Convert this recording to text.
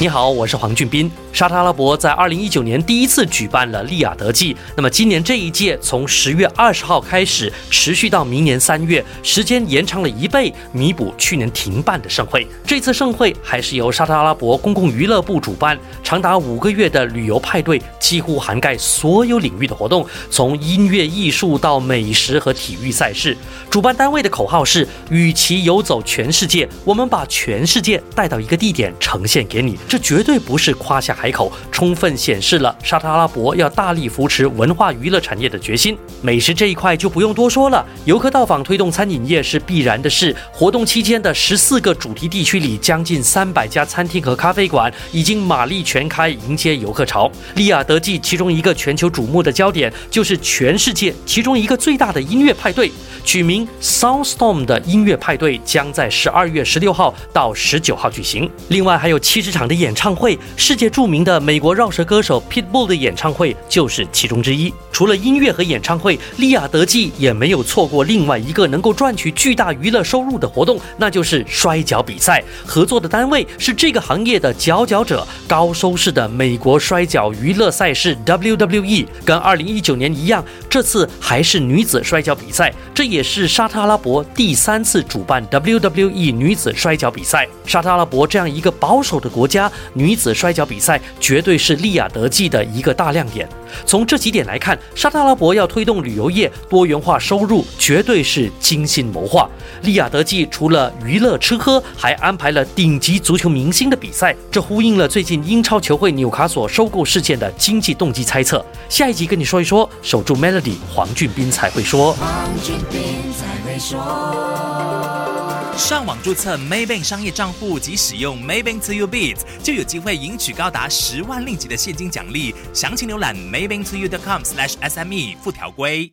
你好，我是黄俊斌。沙特阿拉伯在二零一九年第一次举办了利雅得季，那么今年这一届从十月二十号开始，持续到明年三月，时间延长了一倍，弥补去年停办的盛会。这次盛会还是由沙特阿拉伯公共娱乐部主办，长达五个月的旅游派对，几乎涵盖所有领域的活动，从音乐、艺术到美食和体育赛事。主办单位的口号是：与其游走全世界，我们把全世界带到一个地点呈现给你。这绝对不是夸下海口，充分显示了沙特阿拉伯要大力扶持文化娱乐产业的决心。美食这一块就不用多说了，游客到访推动餐饮业是必然的事。活动期间的十四个主题地区里，将近三百家餐厅和咖啡馆已经马力全开，迎接游客潮。利雅得季其中一个全球瞩目的焦点，就是全世界其中一个最大的音乐派对，取名 Soundstorm 的音乐派对将在十二月十六号到十九号举行。另外还有七十场的演唱会，世界著名的美国饶舌歌手 Pitbull 的演唱会就是其中之一。除了音乐和演唱会，利亚德季也没有错过另外一个能够赚取巨大娱乐收入的活动，那就是摔跤比赛。合作的单位是这个行业的佼佼者——高收视的美国摔跤娱乐赛事 WWE。跟2019年一样，这次还是女子摔跤比赛，这也是沙特阿拉伯第三次主办 WWE 女子摔跤比赛。沙特阿拉伯这样一个保守的国家，女子摔跤比赛绝对是利雅得季的一个大亮点。从这几点来看，沙特阿拉伯要推动旅游业多元化收入，绝对是精心谋划。利雅得季除了娱乐吃喝，还安排了顶级足球明星的比赛，这呼应了最近英超球会纽卡索收购事件的经济动机猜测。下一集跟你说一说，守住 Melody，黄俊斌才会说。黄俊斌才会说。上网注册 Maybank 商业账户及使用 Maybank To You Beats，就有机会赢取高达十万令吉的现金奖励。详情浏览 maybank to you.com/sme 附条规。